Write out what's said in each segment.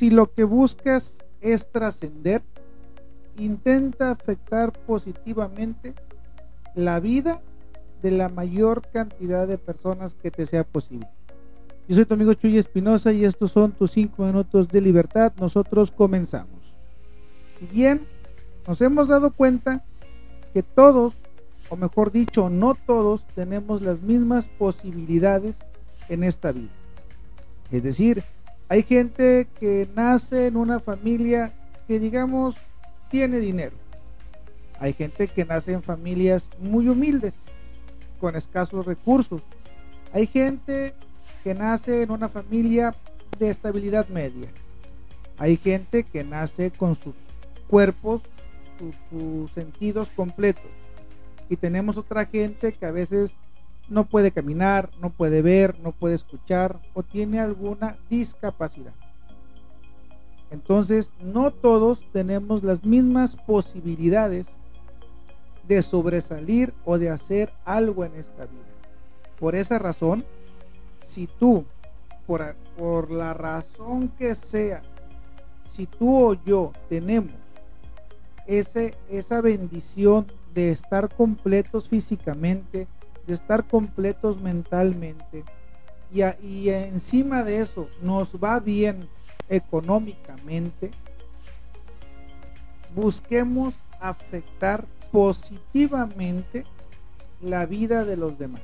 Si lo que buscas es trascender, intenta afectar positivamente la vida de la mayor cantidad de personas que te sea posible. Yo soy tu amigo Chuy Espinosa y estos son tus 5 minutos de libertad. Nosotros comenzamos. Si bien nos hemos dado cuenta que todos, o mejor dicho, no todos, tenemos las mismas posibilidades en esta vida. Es decir, hay gente que nace en una familia que digamos tiene dinero. Hay gente que nace en familias muy humildes, con escasos recursos. Hay gente que nace en una familia de estabilidad media. Hay gente que nace con sus cuerpos, sus, sentidos completos. Y tenemos otra gente que a veces no puede caminar, no puede ver, no puede escuchar o tiene alguna discapacidad. Entonces, no todos tenemos las mismas posibilidades de sobresalir o de hacer algo en esta vida. Por esa razón, si tú, por, por la razón que sea, si tú o yo tenemos ese, esa bendición de estar completos físicamente, estar completos mentalmente, y, y encima de eso nos va bien económicamente, busquemos afectar positivamente la vida de los demás.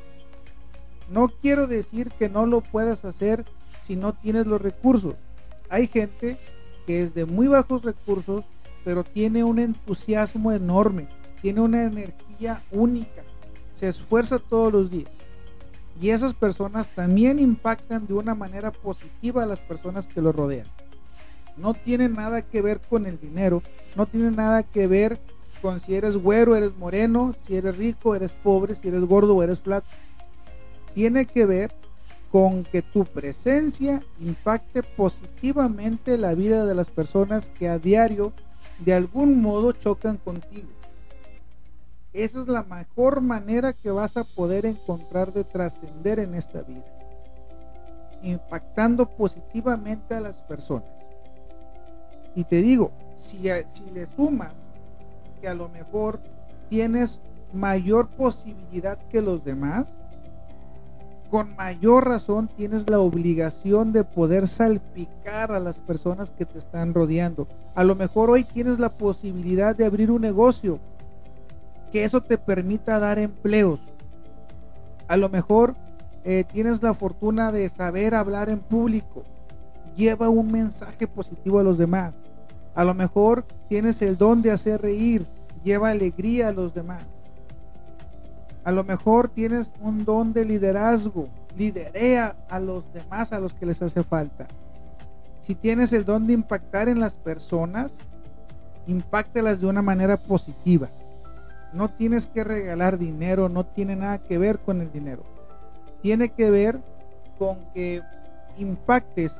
No quiero decir que no lo puedas hacer si no tienes los recursos. Hay gente que es de muy bajos recursos, pero tiene un entusiasmo enorme, tiene una energía única, se esfuerza todos los días. Y esas personas también impactan de una manera positiva a las personas que lo rodean. No tiene nada que ver con el dinero, no tiene nada que ver con si eres güero, eres moreno, si eres rico, eres pobre, si eres gordo o eres flaco. Tiene que ver con que tu presencia impacte positivamente la vida de las personas que a diario de algún modo chocan contigo. Esa es la mejor manera que vas a poder encontrar de trascender en esta vida. Impactando positivamente a las personas. Y te digo, si, si le sumas que a lo mejor tienes mayor posibilidad que los demás, con mayor razón tienes la obligación de poder salpicar a las personas que te están rodeando. A lo mejor hoy tienes la posibilidad de abrir un negocio que eso te permita dar empleos. A lo mejor eh, tienes la fortuna de saber hablar en público. Lleva un mensaje positivo a los demás. A lo mejor tienes el don de hacer reír. Lleva alegría a los demás. A lo mejor tienes un don de liderazgo. Liderea a los demás a los que les hace falta. Si tienes el don de impactar en las personas, impactalas de una manera positiva. No tienes que regalar dinero, no tiene nada que ver con el dinero. Tiene que ver con que impactes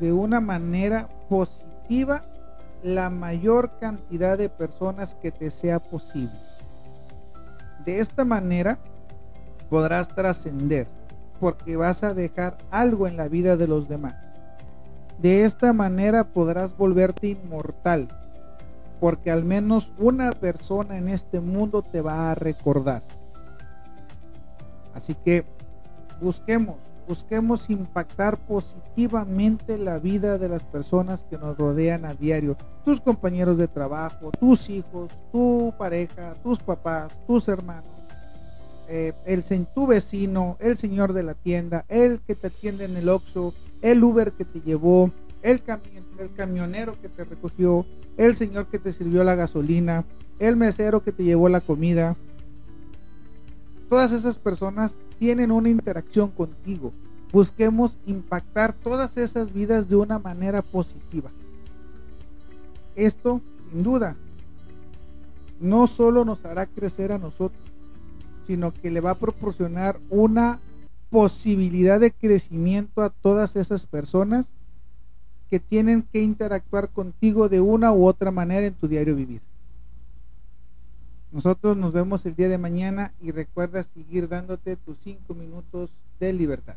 de una manera positiva la mayor cantidad de personas que te sea posible. De esta manera podrás trascender porque vas a dejar algo en la vida de los demás. De esta manera podrás volverte inmortal porque al menos una persona en este mundo te va a recordar. Así que busquemos, busquemos impactar positivamente la vida de las personas que nos rodean a diario, tus compañeros de trabajo, tus hijos, tu pareja, tus papás, tus hermanos. Eh, el, tu vecino, el señor de la tienda, el que te atiende en el Oxxo, el Uber que te llevó, el, camionero que te recogió, el señor que te sirvió la gasolina, el mesero que te llevó la comida. Todas esas personas tienen una interacción contigo. Busquemos impactar todas esas vidas de una manera positiva. Esto, sin duda, no solo nos hará crecer a nosotros, sino que le va a proporcionar una posibilidad de crecimiento a todas esas personas que tienen que interactuar contigo de una u otra manera en tu diario vivir. Nosotros nos vemos el día de mañana y recuerda seguir dándote tus cinco minutos de libertad.